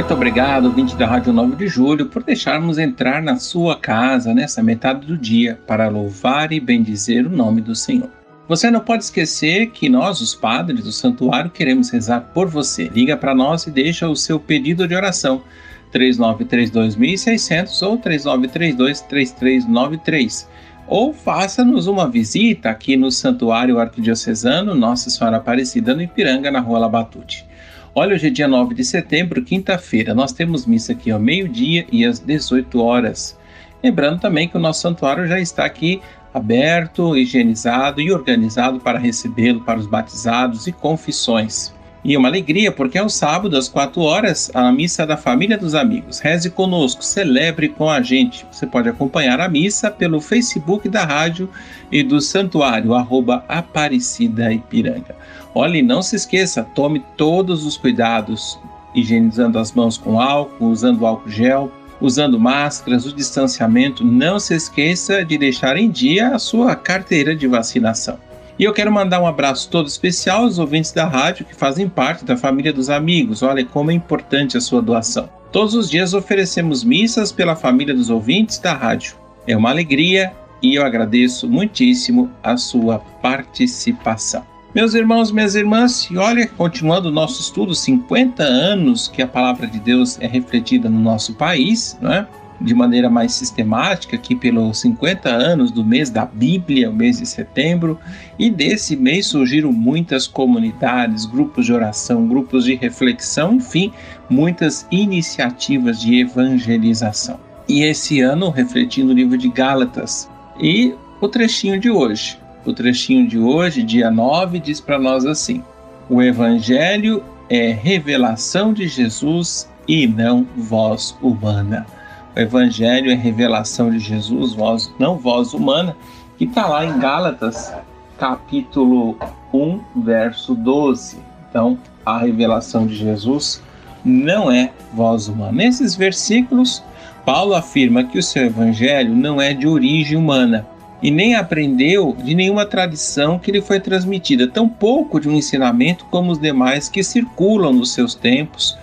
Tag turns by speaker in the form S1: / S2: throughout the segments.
S1: Muito obrigado, vinte da Rádio 9 de Julho, por deixarmos entrar na sua casa nessa metade do dia para louvar e bendizer o nome do Senhor. Você não pode esquecer que nós, os padres do santuário, queremos rezar por você. Liga para nós e deixa o seu pedido de oração. 3932.600 ou 3932.3393. Ou faça-nos uma visita aqui no Santuário Arquidiocesano Nossa Senhora Aparecida no Ipiranga, na Rua Labatute. Olha, hoje é dia 9 de setembro, quinta-feira. Nós temos missa aqui ao meio-dia e às 18 horas. Lembrando também que o nosso santuário já está aqui aberto, higienizado e organizado para recebê-lo para os batizados e confissões. E uma alegria, porque é o sábado, às 4 horas, a missa da família dos amigos. Reze conosco, celebre com a gente. Você pode acompanhar a missa pelo Facebook da rádio e do santuário, arroba Aparecida Ipiranga. Olhe, não se esqueça, tome todos os cuidados, higienizando as mãos com álcool, usando álcool gel, usando máscaras, o distanciamento. Não se esqueça de deixar em dia a sua carteira de vacinação. E eu quero mandar um abraço todo especial aos ouvintes da rádio que fazem parte da família dos amigos. Olha como é importante a sua doação. Todos os dias oferecemos missas pela família dos ouvintes da rádio. É uma alegria e eu agradeço muitíssimo a sua participação. Meus irmãos, minhas irmãs, e olha, continuando o nosso estudo, 50 anos que a palavra de Deus é refletida no nosso país, é? de maneira mais sistemática, aqui pelos 50 anos do mês da Bíblia, o mês de setembro, e desse mês surgiram muitas comunidades, grupos de oração, grupos de reflexão, enfim, muitas iniciativas de evangelização. E esse ano, refletindo o livro de Gálatas, e o trechinho de hoje. O trechinho de hoje, dia 9, diz para nós assim: O Evangelho é revelação de Jesus e não voz humana. O Evangelho é revelação de Jesus, voz, não voz humana, que está lá em Gálatas, capítulo 1, verso 12. Então, a revelação de Jesus não é voz humana. Nesses versículos, Paulo afirma que o seu evangelho não é de origem humana, e nem aprendeu de nenhuma tradição que lhe foi transmitida, tampouco de um ensinamento como os demais que circulam nos seus tempos.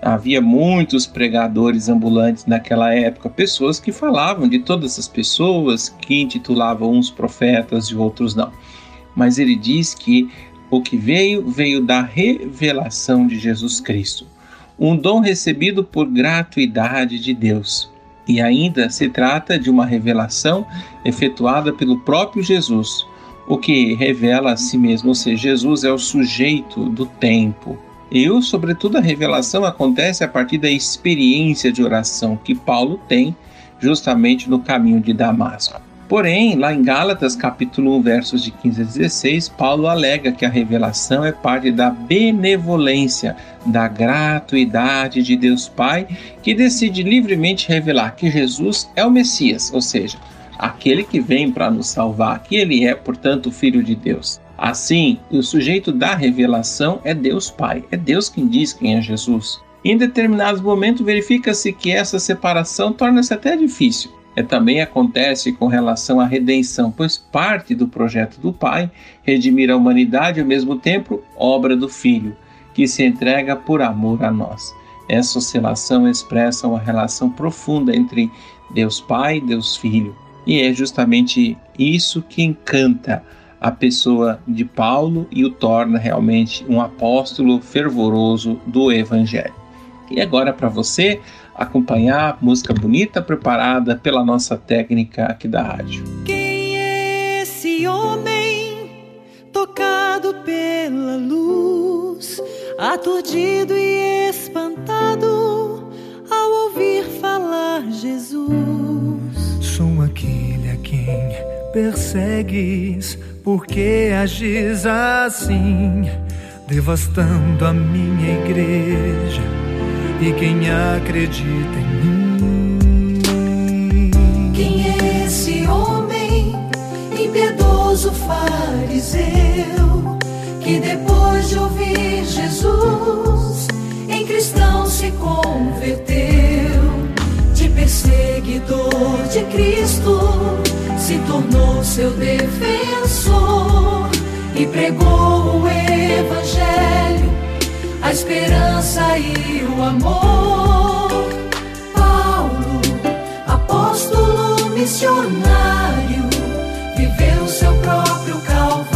S1: Havia muitos pregadores ambulantes naquela época, pessoas que falavam de todas essas pessoas, que intitulavam uns profetas e outros não. Mas ele diz que o que veio, veio da revelação de Jesus Cristo, um dom recebido por gratuidade de Deus e ainda se trata de uma revelação efetuada pelo próprio Jesus, o que revela a si mesmo, ou seja, Jesus é o sujeito do tempo. E, sobretudo, a revelação acontece a partir da experiência de oração que Paulo tem justamente no caminho de Damasco. Porém, lá em Gálatas, capítulo 1, versos de 15 a 16, Paulo alega que a revelação é parte da benevolência, da gratuidade de Deus Pai, que decide livremente revelar que Jesus é o Messias, ou seja, aquele que vem para nos salvar, que ele é, portanto, o Filho de Deus. Assim, o sujeito da revelação é Deus Pai, é Deus quem diz quem é Jesus. Em determinados momentos, verifica-se que essa separação torna-se até difícil é, também acontece com relação à redenção, pois parte do projeto do Pai redimir a humanidade ao mesmo tempo obra do Filho, que se entrega por amor a nós. Essa oscilação expressa uma relação profunda entre Deus Pai e Deus Filho. E é justamente isso que encanta a pessoa de Paulo e o torna realmente um apóstolo fervoroso do Evangelho. E agora para você acompanhar música bonita preparada pela nossa técnica aqui da rádio.
S2: Quem é esse homem tocado pela luz, aturdido e espantado ao ouvir falar Jesus?
S3: Sou aquele a quem persegues, porque agis assim, devastando a minha igreja e quem acredita em mim.
S2: Quem é esse homem impiedoso fariseu, que depois de ouvir Jesus, em cristão se converteu. De perseguidor de Cristo, se tornou seu defensor e pregou o Evangelho, a esperança e o amor. Paulo, apóstolo missionário, viveu seu próprio calvário,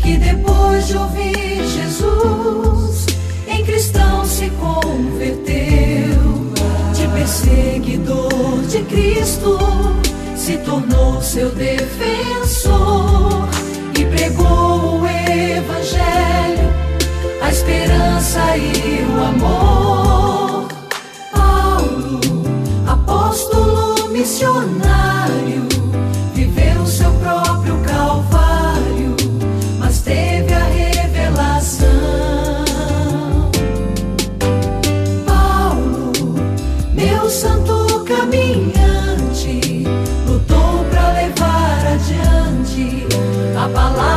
S2: que depois de ouvir Jesus, em cristão se converteu, de perseguidor de Cristo se tornou seu defensor palavra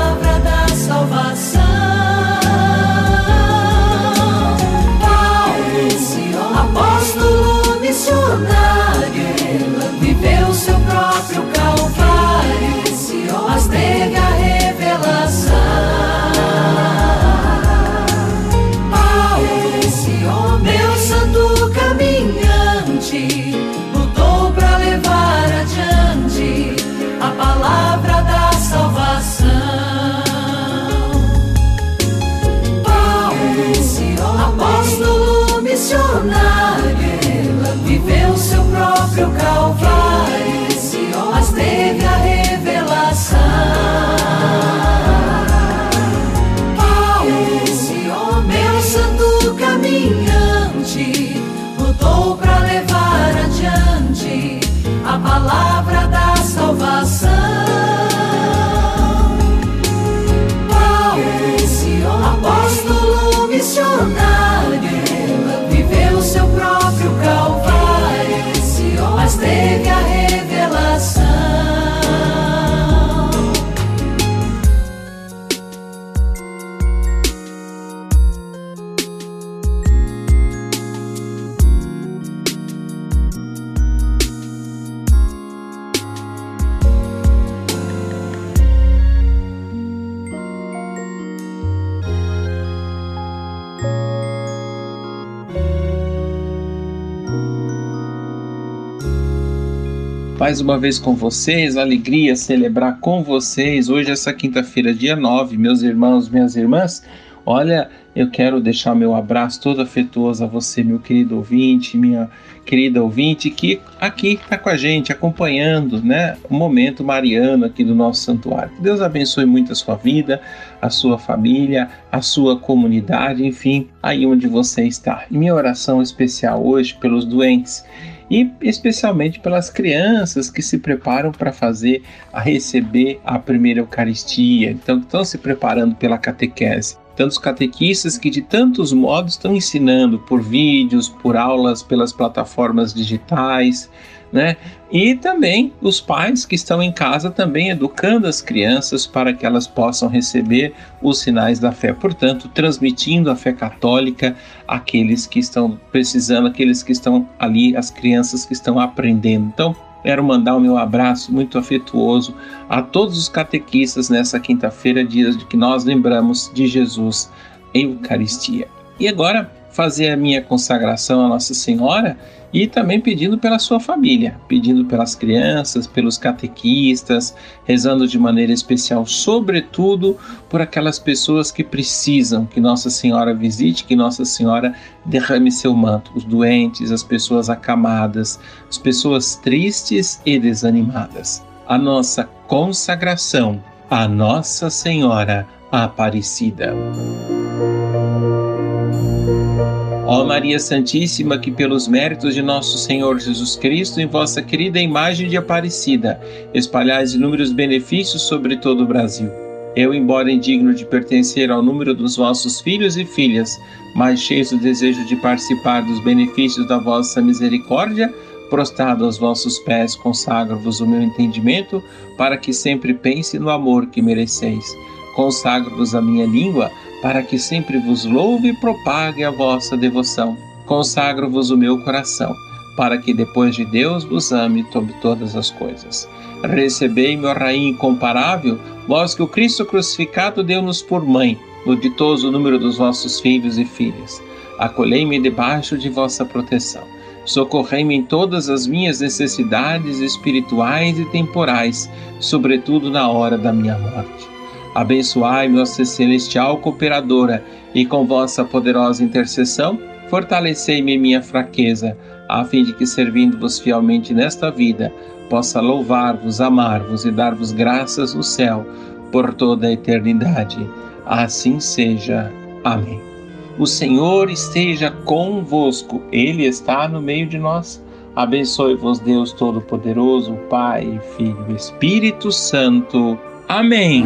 S1: mais uma vez com vocês, alegria celebrar com vocês. Hoje, essa quinta-feira, dia 9, meus irmãos, minhas irmãs. Olha, eu quero deixar meu abraço todo afetuoso a você, meu querido ouvinte, minha querida ouvinte, que aqui está com a gente, acompanhando né, o momento mariano aqui do nosso santuário. Que Deus abençoe muito a sua vida, a sua família, a sua comunidade, enfim, aí onde você está. E minha oração especial hoje pelos doentes e especialmente pelas crianças que se preparam para fazer, a receber a primeira Eucaristia, então estão se preparando pela catequese. tantos catequistas que de tantos modos estão ensinando por vídeos, por aulas pelas plataformas digitais, né? E também os pais que estão em casa também educando as crianças para que elas possam receber os sinais da fé, portanto, transmitindo a fé católica àqueles que estão precisando, aqueles que estão ali, as crianças que estão aprendendo. Então, Quero mandar o meu abraço muito afetuoso a todos os catequistas nessa quinta-feira, dia de que nós lembramos de Jesus em Eucaristia. E agora, fazer a minha consagração à Nossa Senhora e também pedindo pela sua família, pedindo pelas crianças, pelos catequistas, rezando de maneira especial, sobretudo por aquelas pessoas que precisam que Nossa Senhora visite, que Nossa Senhora derrame seu manto, os doentes, as pessoas acamadas, as pessoas tristes e desanimadas. A nossa consagração a Nossa Senhora Aparecida. Ó Maria Santíssima, que pelos méritos de nosso Senhor Jesus Cristo, em vossa querida imagem de Aparecida, espalhais inúmeros benefícios sobre todo o Brasil. Eu, embora indigno de pertencer ao número dos vossos filhos e filhas, mas cheio do desejo de participar dos benefícios da vossa misericórdia, prostrado aos vossos pés, consagro-vos o meu entendimento, para que sempre pense no amor que mereceis. Consagro-vos a minha língua, para que sempre vos louve e propague a vossa devoção. Consagro-vos o meu coração, para que depois de Deus vos ame sobre todas as coisas. Recebei, meu rainha incomparável, vós que o Cristo crucificado deu-nos por mãe, no ditoso número dos vossos filhos e filhas. Acolhei-me debaixo de vossa proteção. Socorrei-me em todas as minhas necessidades espirituais e temporais, sobretudo na hora da minha morte. Abençoai-me, nossa celestial cooperadora, e com vossa poderosa intercessão, fortalecei-me minha fraqueza, a fim de que, servindo-vos fielmente nesta vida, possa louvar-vos, amar-vos e dar-vos graças no céu por toda a eternidade. Assim seja. Amém. O Senhor esteja convosco, Ele está no meio de nós. Abençoe-vos, Deus Todo-Poderoso, Pai, Filho Espírito Santo. Amém.